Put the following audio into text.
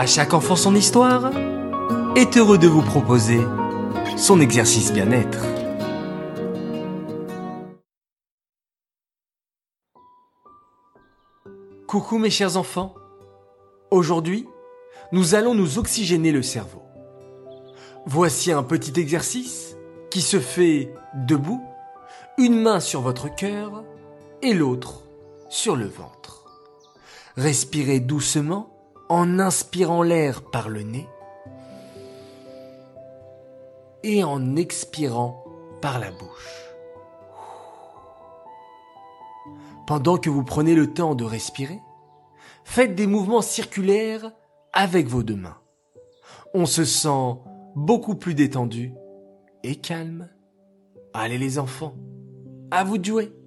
À chaque enfant son histoire est heureux de vous proposer son exercice bien-être. Coucou mes chers enfants. Aujourd'hui, nous allons nous oxygéner le cerveau. Voici un petit exercice qui se fait debout, une main sur votre cœur et l'autre sur le ventre. Respirez doucement en inspirant l'air par le nez et en expirant par la bouche. Pendant que vous prenez le temps de respirer, faites des mouvements circulaires avec vos deux mains. On se sent beaucoup plus détendu et calme. Allez les enfants, à vous de jouer.